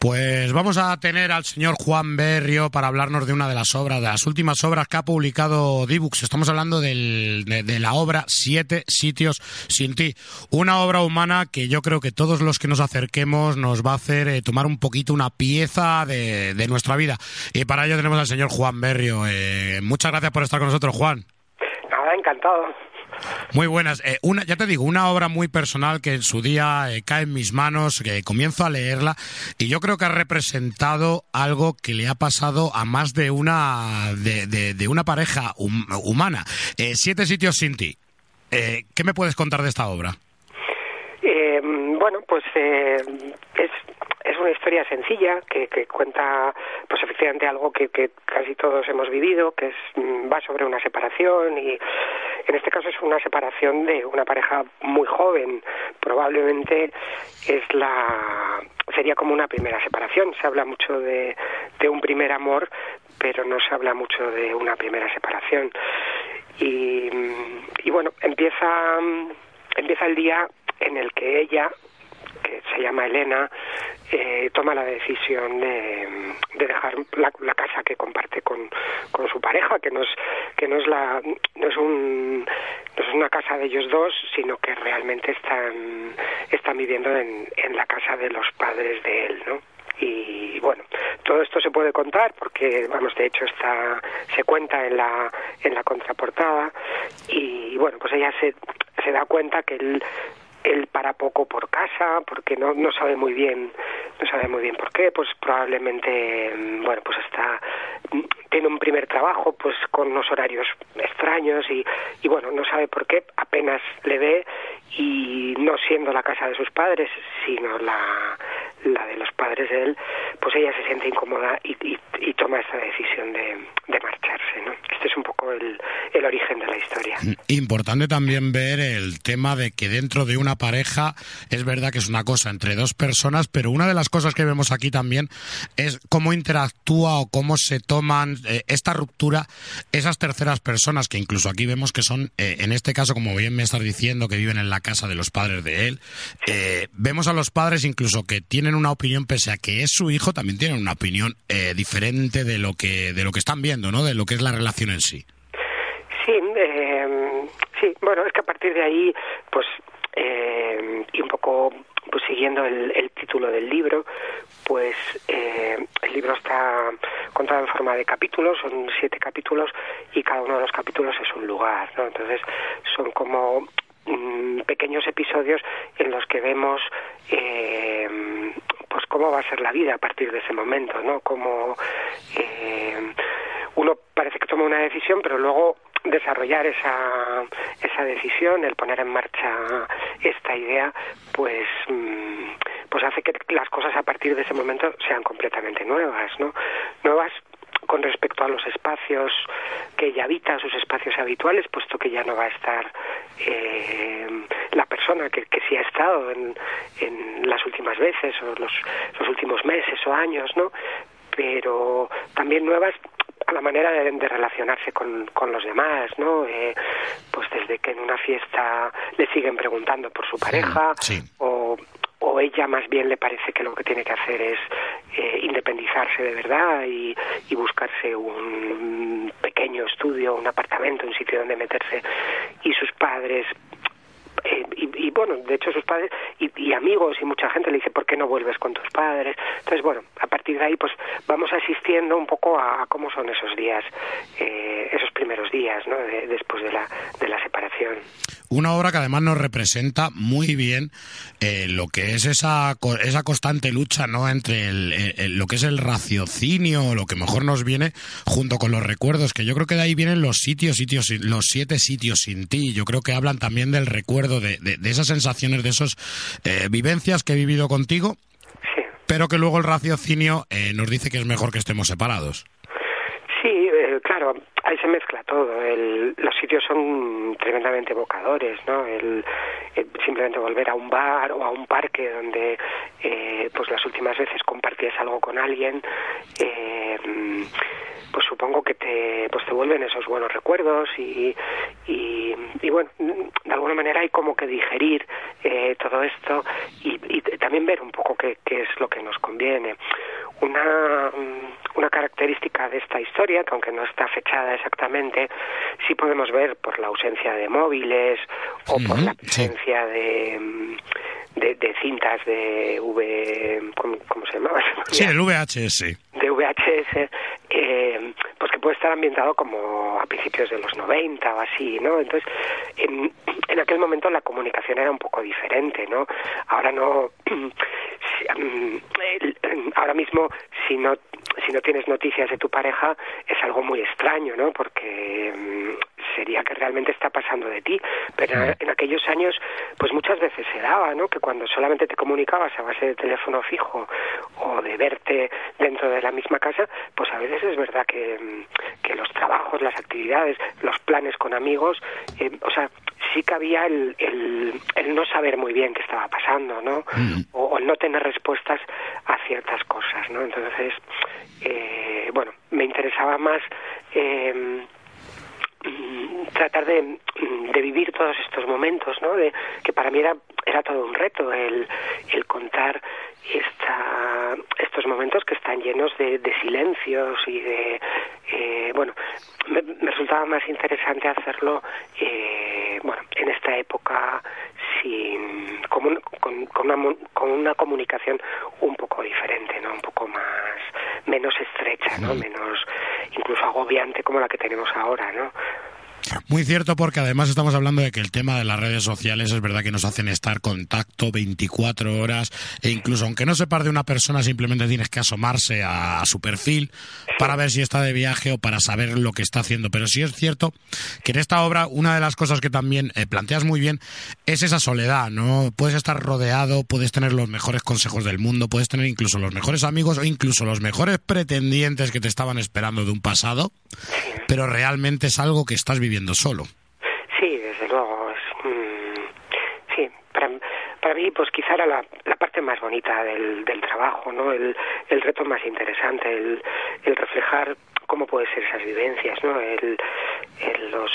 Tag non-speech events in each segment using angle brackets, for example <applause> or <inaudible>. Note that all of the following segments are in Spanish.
Pues vamos a tener al señor Juan Berrio para hablarnos de una de las obras, de las últimas obras que ha publicado Dibux. Estamos hablando del, de, la obra Siete sitios sin ti. Una obra humana que yo creo que todos los que nos acerquemos nos va a hacer eh, tomar un poquito una pieza de, nuestra vida. Y para ello tenemos al señor Juan Berrio. Eh, muchas gracias por estar con nosotros, Juan. Nada, encantado. Muy buenas. Eh, una, ya te digo, una obra muy personal que en su día eh, cae en mis manos, que comienzo a leerla y yo creo que ha representado algo que le ha pasado a más de una de, una pareja humana. Eh, siete sitios sin ti. ¿Qué me puedes contar de esta obra? bueno, pues es es una historia sencilla que, que cuenta pues efectivamente algo que, que, casi todos hemos vivido que es mm, va sobre una separación y en este caso es una separación de una pareja muy joven. Probablemente es la sería como una primera separación. Se habla mucho de, un primer amor pero no se habla mucho de una primera separación. Y, y bueno empieza empieza el día en el que ella se llama Elena, eh, toma la decisión de, de dejar la, la, casa que comparte con, con su pareja, que no es que no es la no es un no es una casa de ellos dos, sino que realmente están están viviendo en, en la casa de los padres de él, ¿no? y bueno todo esto se puede contar porque vamos de hecho está se cuenta en la en la contraportada y bueno pues ella se se da cuenta que él él para poco por casa porque no no sabe muy bien no sabe muy bien por qué pues probablemente mm, bueno pues está mm, tiene un primer trabajo pues con unos horarios extraños y, y bueno no sabe por qué apenas le ve y no siendo la casa de sus padres sino la la de los padres de él pues ella se siente incómoda y, y, y toma esa decisión de, de marcharse no este es un poco el, el origen de la historia. Mm, importante también ver el tema de que dentro de una pareja es verdad que es una cosa entre dos personas, pero una de las cosas que vemos aquí también es cómo interactúa o cómo se toman eh, esta ruptura esas terceras personas que incluso aquí vemos que son, eh, en este caso, como bien me estás diciendo, que viven en la casa de los padres de él. Eh, vemos a los padres incluso que tienen una opinión, pese a que es su hijo, también tienen una opinión eh, diferente de lo que de lo que están viendo, ¿no? De lo que es la relación en sí. Sí, eh, sí. Bueno, es que a partir de ahí, pues eh, y un poco pues siguiendo el, título del libro, pues eh, el libro está contado en forma de capítulos, son siete capítulos y cada uno de los capítulos es un lugar, ¿no? Entonces son como mm, pequeños episodios en los que vemos eh, cómo va a ser la vida a partir de ese momento, ¿no? Como eh, uno parece que toma una decisión, pero luego desarrollar esa, esa decisión, el poner en marcha esta idea, pues, mm, pues hace que las cosas a partir de ese momento sean completamente nuevas, ¿no? Nuevas con respecto a los espacios que ella habita, sus espacios habituales, puesto que ya no va a estar eh, la persona que, que sí ha estado en, en las últimas veces o los, los últimos meses o años, ¿no? Pero también nuevas a la manera de, de relacionarse con, con, los demás, ¿no? Eh, pues desde que en una fiesta le siguen preguntando por su pareja sí, sí. o o ella más bien le parece que lo que tiene que hacer es eh, independizarse de verdad y, y, buscarse un pequeño estudio, un apartamento, un sitio donde meterse y sus padres eh, y, bueno, de hecho sus padres y, y, amigos y mucha gente le dice, ¿por qué no vuelves con tus padres? Entonces, bueno, a partir de ahí pues vamos asistiendo un poco a, a cómo son esos días, eh, esos primeros días, ¿no? De, después de la, de la separación. Una obra que además nos representa muy bien eh, lo que es esa, esa constante lucha no entre el, el, lo que es el raciocinio, lo que mejor nos viene, junto con los recuerdos, que yo creo que de ahí vienen los sitios, sitios, los siete sitios sin ti. Yo creo que hablan también del recuerdo, de, de, de esas sensaciones, de esas eh, vivencias que he vivido contigo pero que luego el raciocinio eh, nos dice que es mejor que estemos separados. Sí, eh, claro, ahí se mezcla todo. El, los sitios son tremendamente evocadores, ¿no? El, simplemente volver a un bar o a un parque donde, eh, pues las últimas veces compartías algo con alguien, eh, pues supongo que te, pues te vuelven esos buenos recuerdos y, y, bueno, de alguna manera hay como que digerir eh, todo esto y, también ver un poco qué es lo que nos conviene. Una, una característica de esta historia, que aunque no está fechada exactamente, sí podemos ver por la ausencia de móviles o por la presencia de, de, de, cintas de V... ¿cómo, cómo se llamaba? <laughs> Sí, el VHS. De VHS, eh, puede estar ambientado como a principios de los 90 o así, ¿no? Entonces, en, en aquel momento la comunicación era un poco diferente, ¿no? Ahora no... <clears throat> ahora mismo, si no si no tienes noticias de tu pareja es algo muy extraño, ¿no? Porque sería que realmente está pasando de ti. Pero en aquellos años, pues muchas veces se daba, ¿no? Que cuando solamente te comunicabas a base de teléfono fijo o de verte dentro de la misma casa, pues a veces es verdad que, que los trabajos, las actividades, los planes con amigos, eh, o sea, sí que había el, el, el, no saber muy bien qué estaba pasando, ¿no? Mm. O, o, no tener respuestas a ciertas cosas, ¿no? Entonces, eh, bueno, me interesaba más eh, tratar de, de, vivir todos estos momentos, ¿no? De, que para mí era, era todo un reto el, el contar esta, estos momentos que están llenos de, de silencios y de, eh, bueno, me, me, resultaba más interesante hacerlo, eh, bueno, en esta época sin, con, con, con, una, con una comunicación un poco diferente, ¿no? Un poco más, menos estrecha, ¿no? Menos, incluso agobiante como la que tenemos ahora, ¿no? Muy cierto, porque además estamos hablando de que el tema de las redes sociales es verdad que nos hacen estar contacto 24 horas e incluso aunque no sepas de una persona simplemente tienes que asomarse a, su perfil para ver si está de viaje o para saber lo que está haciendo. Pero sí es cierto que en esta obra una de las cosas que también eh, planteas muy bien es esa soledad, ¿no? Puedes estar rodeado, puedes tener los mejores consejos del mundo, puedes tener incluso los mejores amigos o incluso los mejores pretendientes que te estaban esperando de un pasado, pero realmente es algo que estás viviendo solo. Sí, desde luego. Es, mmm, sí, para, para mí, pues quizá era la, la parte más bonita del, del trabajo, ¿no? El, el reto más interesante, el, el reflejar cómo pueden ser esas vivencias, ¿no? El, el, los,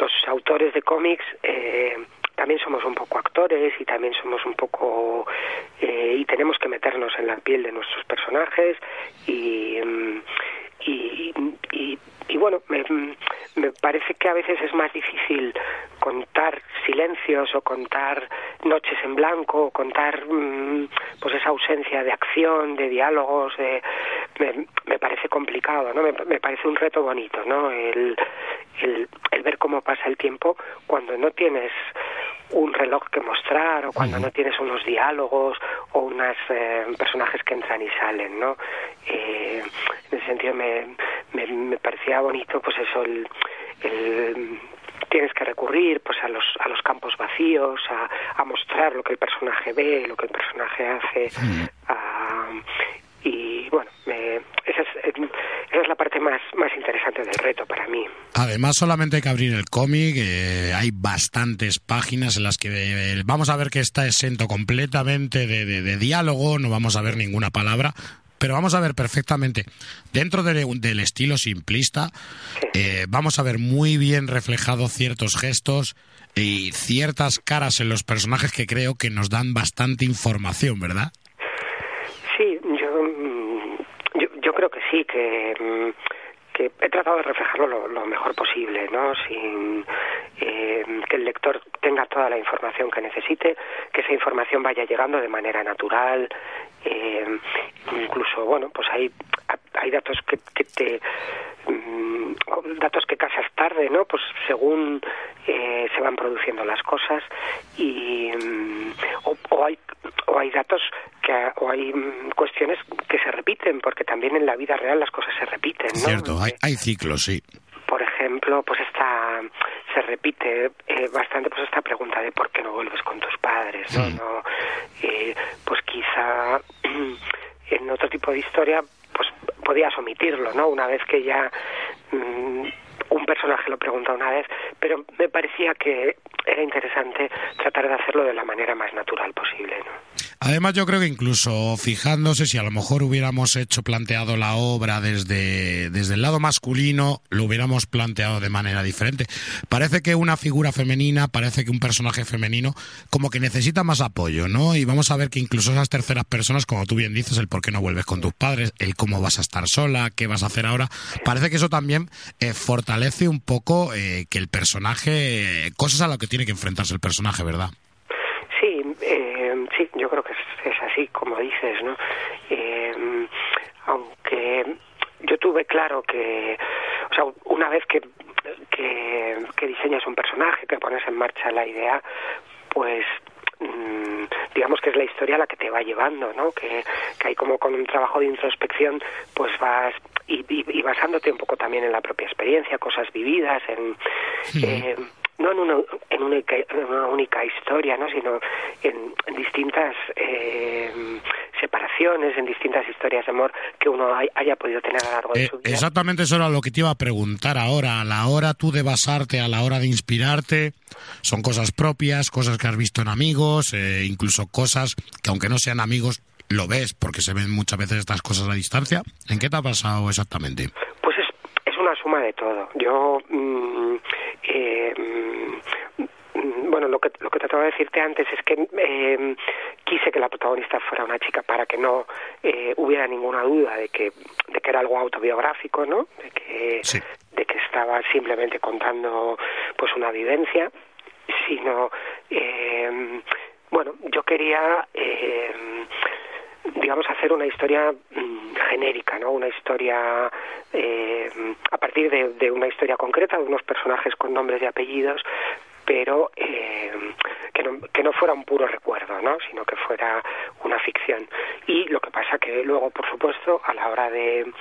los autores de cómics eh, también somos un poco actores y también somos un poco eh, y tenemos que meternos en la piel de nuestros personajes y, y, y, y bueno, me, me parece que a veces es más difícil contar silencios o contar noches en blanco o contar mmm, pues esa ausencia de acción, de diálogos, de, me, me parece complicado, ¿no? Me, me, parece un reto bonito, ¿no? El, el, el ver cómo pasa el tiempo cuando no tienes un reloj que mostrar o cuando no tienes unos diálogos o unos eh, personajes que entran y salen, ¿no? Eh, en ese sentido me, me, me, parecía bonito, pues eso, el, el tienes que recurrir pues a los a los campos vacíos a, a mostrar lo que el personaje ve lo que el personaje hace sí. a, y bueno me, esa, es, esa es la parte más más interesante del reto para mí además solamente hay que abrir el cómic eh, hay bastantes páginas en las que eh, vamos a ver que está exento completamente de, de, de diálogo no vamos a ver ninguna palabra pero vamos a ver perfectamente, dentro de, del estilo simplista, eh, vamos a ver muy bien reflejados ciertos gestos y ciertas caras en los personajes que creo que nos dan bastante información, ¿verdad? Sí, yo, yo, yo creo que sí, que que he tratado de reflejarlo lo, lo mejor posible, ¿no? Sin que el lector tenga toda la información que necesite, que esa información vaya llegando de manera natural, eh, incluso, bueno, pues hay, hay datos que, que te mmm, datos que casas tarde, ¿no? Pues según eh, se van produciendo las cosas y mmm, o, o, hay o hay datos que o hay cuestiones que se repiten porque también en la vida real las cosas se repiten, ¿no? Cierto, hay, hay ciclos, sí. Ejemplo, pues esta se repite eh, bastante pues esta pregunta de por qué no vuelves con tus padres, ¿no? no eh, pues quizá <clears throat> en otro tipo de historia pues podías omitirlo, ¿no? Una vez que ya mm, un personaje lo pregunta una vez, pero me parecía que era interesante tratar de hacerlo de la manera más natural posible. ¿no? Además, yo creo que incluso fijándose si a lo mejor hubiéramos hecho planteado la obra desde, desde el lado masculino, lo hubiéramos planteado de manera diferente. Parece que una figura femenina, parece que un personaje femenino, como que necesita más apoyo, ¿no? Y vamos a ver que incluso esas terceras personas, como tú bien dices, el por qué no vuelves con tus padres, el cómo vas a estar sola, qué vas a hacer ahora, parece que eso también eh, fortalece un poco eh, que el personaje, cosas a lo que tiene que enfrentarse el personaje, ¿verdad? Sí, eh, sí, yo creo que es, así, como dices, ¿no? Eh, aunque yo tuve claro que, o sea, una vez que, que, que diseñas un personaje, que pones en marcha la idea, pues digamos que es la historia la que te va llevando, ¿no? Que, que hay como con un trabajo de introspección, pues vas y, y, basándote un poco también en la propia experiencia, cosas vividas, en eh, no en una, en una, en una, única historia, ¿no? sino en, en distintas eh, en distintas historias de amor que uno hay, haya podido tener a lo largo de Eh, su vida. exactamente eso era lo que te iba a preguntar ahora. A la hora tú de basarte, a la hora de inspirarte, son cosas propias, cosas que has visto en amigos, eh, incluso cosas que aunque no sean amigos, lo ves porque se ven muchas veces estas cosas a distancia. ¿En qué te ha pasado exactamente? Pues es, es una suma de todo. Yo, mm, eh, mm, bueno, lo que, lo que trataba de decirte antes es que eh, quise que la protagonista fuera una chica para que no eh, hubiera ninguna duda de que, de que era algo autobiográfico, ¿no? De que, Sí. de que estaba simplemente contando pues una vivencia, sino, eh, bueno, yo quería... Eh, digamos, hacer una historia mm, genérica, ¿no? Una historia eh, a partir de, de, una historia concreta, de unos personajes con nombres y apellidos, pero eh, que, no, que no fuera un puro recuerdo, ¿no? Sino que fuera una ficción. Y lo que pasa que luego, por supuesto, a la hora de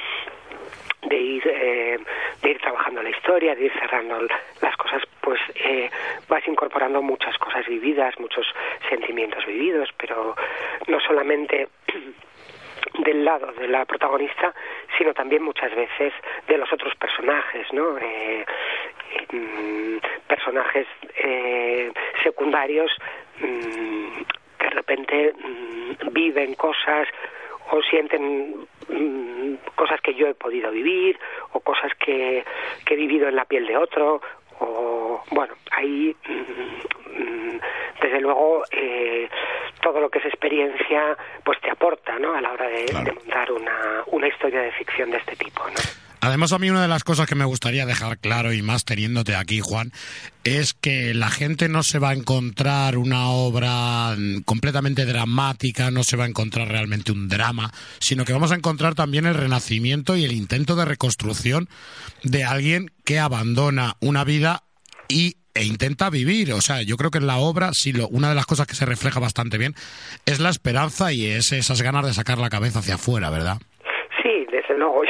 de ir eh, de ir trabajando la historia, de ir cerrando las cosas, pues eh, vas incorporando muchas cosas vividas, muchos sentimientos vividos, pero no solamente <clears throat> del lado de la protagonista, sino también muchas veces de los otros personajes, ¿no? Eh, eh, personajes eh, secundarios mm, que de repente mm, viven cosas o sienten mmm, cosas que yo he podido vivir o cosas que, que he vivido en la piel de otro o bueno ahí mmm, desde luego eh, todo lo que es experiencia pues te aporta ¿no? a la hora de, claro. de montar una, una historia de ficción de este tipo ¿no? Además, a mí una de las cosas que me gustaría dejar claro, y más teniéndote aquí, Juan, es que la gente no se va a encontrar una obra completamente dramática, no se va a encontrar realmente un drama, sino que vamos a encontrar también el renacimiento y el intento de reconstrucción de alguien que abandona una vida y e intenta vivir. O sea, yo creo que en la obra, sí, lo, una de las cosas que se refleja bastante bien es la esperanza y es esas ganas de sacar la cabeza hacia afuera, ¿verdad? Sí, desde luego.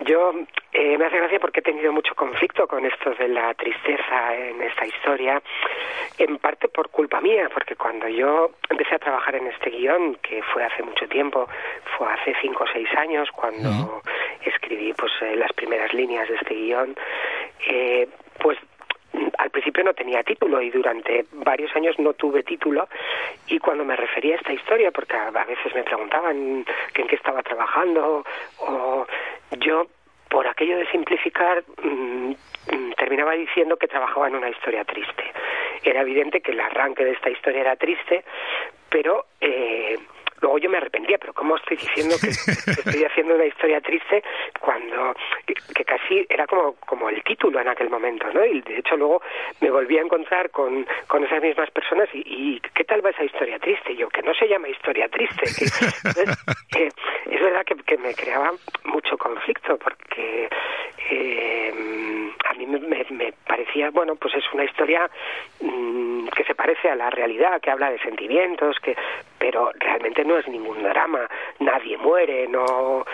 Yo eh, me hace gracia porque he tenido mucho conflicto con esto de la tristeza en esta historia, en parte por culpa mía, porque cuando yo empecé a trabajar en este guion, que fue hace mucho tiempo, fue hace cinco o seis años cuando escribí pues eh, las primeras líneas de este guion, eh, pues al principio no tenía título y durante varios años no tuve título y cuando me refería a esta historia, porque a, veces me preguntaban en qué estaba trabajando o yo por aquello de simplificar mmm, terminaba diciendo que trabajaba en una historia triste. Era evidente que el arranque de esta historia era triste, pero eh, luego yo me arrepentía, pero ¿cómo estoy diciendo que, que estoy haciendo una historia triste cuando que, que, casi era como, como el título en aquel momento, ¿no? Y de hecho luego me volví a encontrar con, con esas mismas personas y, y ¿qué tal va esa historia triste? Y yo, que no se llama historia triste. Que, entonces, <laughs> eh, es verdad que, que, me creaba mucho conflicto porque eh, me, me, parecía, bueno, pues es una historia mmm, que se parece a la realidad, que habla de sentimientos, que pero realmente no es ningún drama, no nadie muere, no,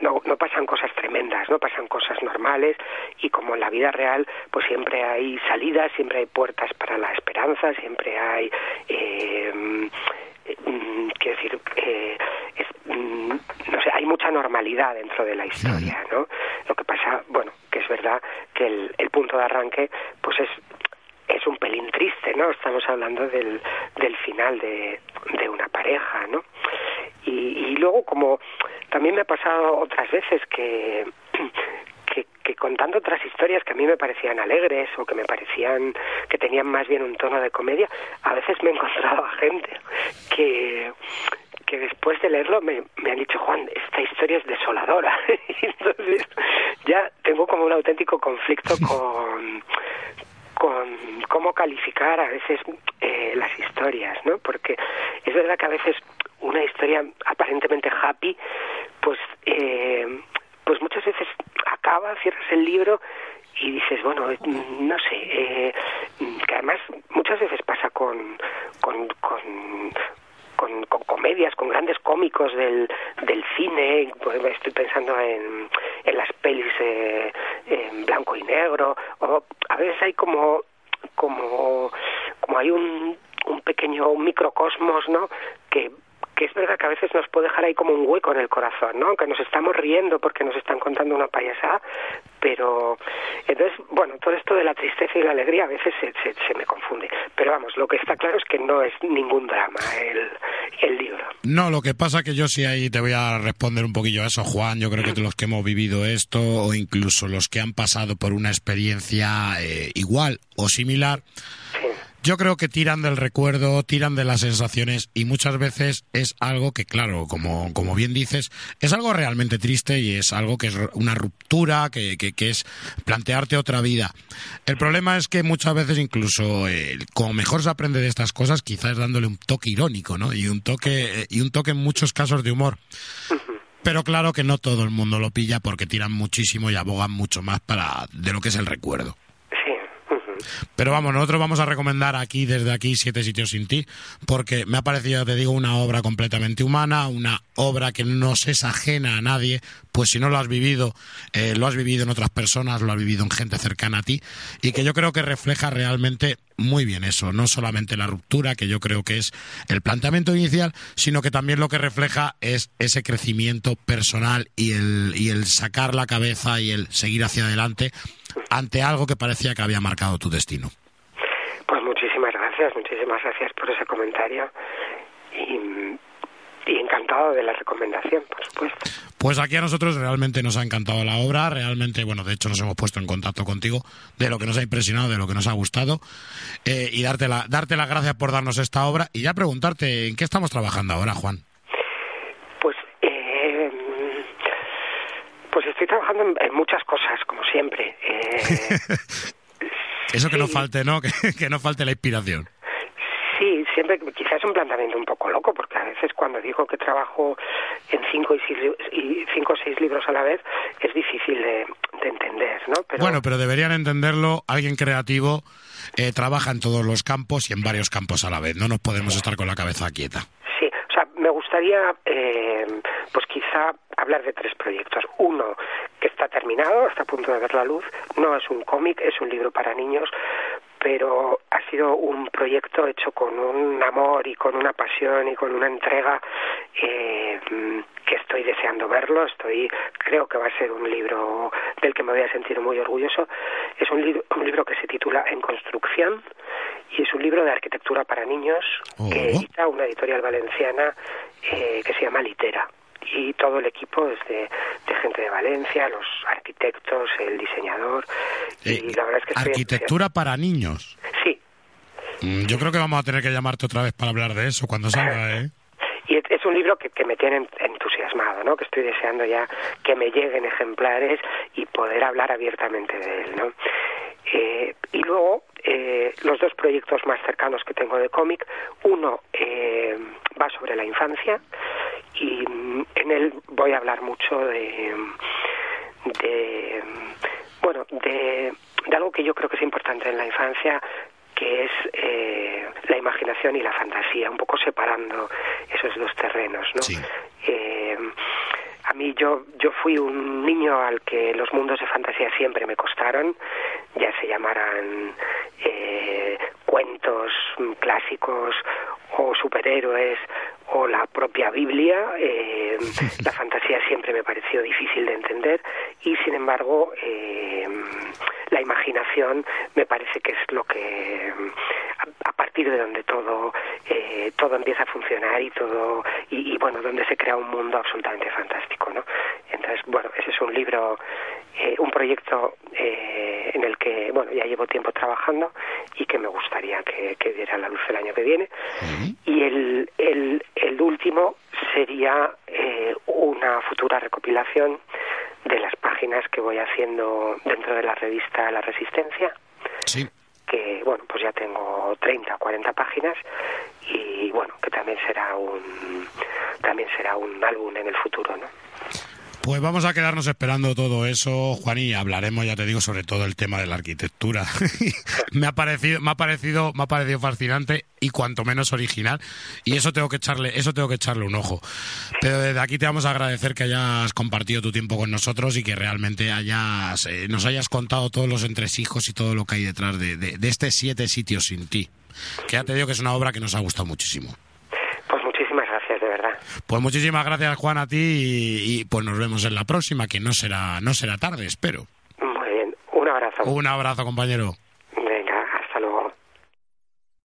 no, no, pasan cosas tremendas, no pasan cosas normales y como en la vida real, pues siempre hay salidas, siempre hay puertas para la esperanza, siempre hay... Eh, mm, quiero decir, eh, mm, no sé, hay mucha normalidad dentro de la historia, ¿no? Lo que pasa, bueno, verdad que el, punto de arranque, pues es es un pelín triste, ¿no? Estamos hablando del, del final de, de una pareja, ¿no? Y, luego, como también me ha pasado otras veces que, <clears throat> que, que, contando otras historias que a mí me parecían alegres o que me parecían que tenían más bien un tono de comedia, a veces me he encontrado a gente que que después de leerlo me, me han dicho, Juan, esta historia es desoladora. <laughs> Entonces ya tengo como un auténtico conflicto <laughs> con, con cómo calificar a veces eh, las historias, ¿no? Porque es verdad que a veces una historia aparentemente happy, pues, eh, pues muchas veces acaba, cierras el libro y dices, bueno, no sé, eh, que además muchas veces pasa con, con, con con, comedias, con grandes cómicos del, del cine, pues estoy pensando en, en las pelis eh, en blanco y negro, o a veces hay como, como, como hay un, un pequeño microcosmos, ¿no? Que que es verdad que a veces nos puede dejar ahí como un hueco en el corazón, ¿no? Que nos estamos riendo porque nos están contando una payasada, pero entonces, bueno, todo esto de la tristeza y la alegría a veces se, se, me confunde. Pero vamos, lo que está claro es que no es ningún drama el, el libro. No, lo que pasa que yo sí ahí te voy a responder un poquillo a eso, Juan. Yo creo que los que hemos vivido esto o incluso los que han pasado por una experiencia eh, igual o similar, yo creo que tiran del recuerdo, tiran de las sensaciones y muchas veces es algo que, claro, como, como bien dices, es algo realmente triste y es algo que es una ruptura, que, que, es plantearte otra vida. El problema es que muchas veces incluso, eh, como mejor se aprende de estas cosas, quizás dándole un toque irónico, ¿no? Y un toque, y un toque en muchos casos de humor. Pero claro que no todo el mundo lo pilla porque tiran muchísimo y abogan mucho más para de lo que es el recuerdo. Pero vamos, nosotros vamos a recomendar aquí, desde aquí, Siete Sitios Sin Ti, porque me ha parecido, te digo, una obra completamente humana, una obra que no se es ajena a nadie, pues si no lo has vivido, eh, lo has vivido en otras personas, lo has vivido en gente cercana a ti, y que yo creo que refleja realmente muy bien eso, no solamente la ruptura, que yo creo que es el planteamiento inicial, sino que también lo que refleja es ese crecimiento personal y el, y el sacar la cabeza y el seguir hacia adelante ante algo que parecía que había marcado tu destino. Pues muchísimas gracias, muchísimas gracias por ese comentario y, encantado de la recomendación, por supuesto. Pues aquí a nosotros realmente nos ha encantado la obra, realmente, bueno, de hecho nos hemos puesto en contacto contigo de lo que nos ha impresionado, de lo que nos ha gustado eh, y darte, la, darte las gracias por darnos esta obra y ya preguntarte en qué estamos trabajando ahora, Juan. Pues estoy trabajando en, muchas cosas, como siempre. <laughs> Eso que no falte, ¿no? <laughs> Que, no falte la inspiración. Sí, siempre, quizás es un planteamiento un poco loco, porque a veces cuando digo que trabajo en cinco, y seis, y cinco o seis libros a la vez, es difícil de, entender, ¿no? Bueno, pero deberían entenderlo alguien creativo. Eh, trabaja en todos los campos y en varios campos a la vez. No nos podemos estar con la cabeza quieta. Gustaría, eh, pues quizá hablar de tres proyectos. Uno que está terminado, está a punto de ver la luz, no es un cómic, es un libro para niños, pero ha sido un proyecto hecho con un amor y con una pasión y con una entrega eh, que estoy deseando verlo. Estoy, creo que va a ser un libro del que me voy a sentir muy orgulloso. Es un, libro, un libro que se titula En construcción y es un libro de arquitectura para niños que oh. edita una editorial valenciana eh, que se llama Litera y todo el equipo es de, gente de Valencia, los arquitectos, el diseñador. y eh, la verdad es que arquitectura para niños. Sí. Mm, yo creo que vamos a tener que llamarte otra vez para hablar de eso cuando salga, <laughs> ¿eh? Y es un libro que, que me tiene entusiasmado, ¿no? Que estoy deseando ya que me lleguen ejemplares y poder hablar abiertamente de él, ¿no? Eh, y luego, eh, los dos proyectos más cercanos que tengo de cómic, uno eh, va sobre la infancia y en él voy a hablar mucho de, de bueno, de, de algo que yo creo que es importante en la infancia, que es eh, la imaginación y la fantasía, un poco separando esos dos terrenos, ¿no? Eh, yo, yo fui un niño al que los mundos de fantasía siempre me costaron, ya se llamaran eh, cuentos clásicos o superhéroes o la propia Biblia. Eh, <laughs> la fantasía siempre me pareció difícil de entender y, sin embargo, eh, la imaginación me parece que es lo que a, partir de donde todo eh, todo empieza a funcionar y todo y, bueno donde se crea un mundo absolutamente fantástico entonces bueno ese es un libro eh, un proyecto eh, en el que bueno ya llevo tiempo trabajando y que me gustaría que, que diera la luz el año que viene y el, el, el último sería una futura recopilación de las páginas que voy haciendo dentro de la revista La Resistencia. Sí. Que, bueno, pues ya tengo 30 o 40 páginas y, bueno, que también será un también será un álbum en el futuro, ¿no? Pues vamos a quedarnos esperando todo eso, Juan, y hablaremos, ya te digo, sobre todo el tema de la arquitectura. <laughs> me ha parecido, me ha parecido, me ha parecido fascinante y cuanto menos original. Y eso tengo que echarle, eso tengo que echarle un ojo. Pero desde aquí te vamos a agradecer que hayas compartido tu tiempo con nosotros y que realmente hayas, eh, nos hayas contado todos los entresijos y todo lo que hay detrás de, de este siete sitios sin ti. Que ya te digo que es una obra que nos ha gustado muchísimo. Pues muchísimas gracias, Juan, a ti y, pues nos vemos en la próxima, que no será, no será tarde, espero. Muy bien, un abrazo. Un abrazo, compañero.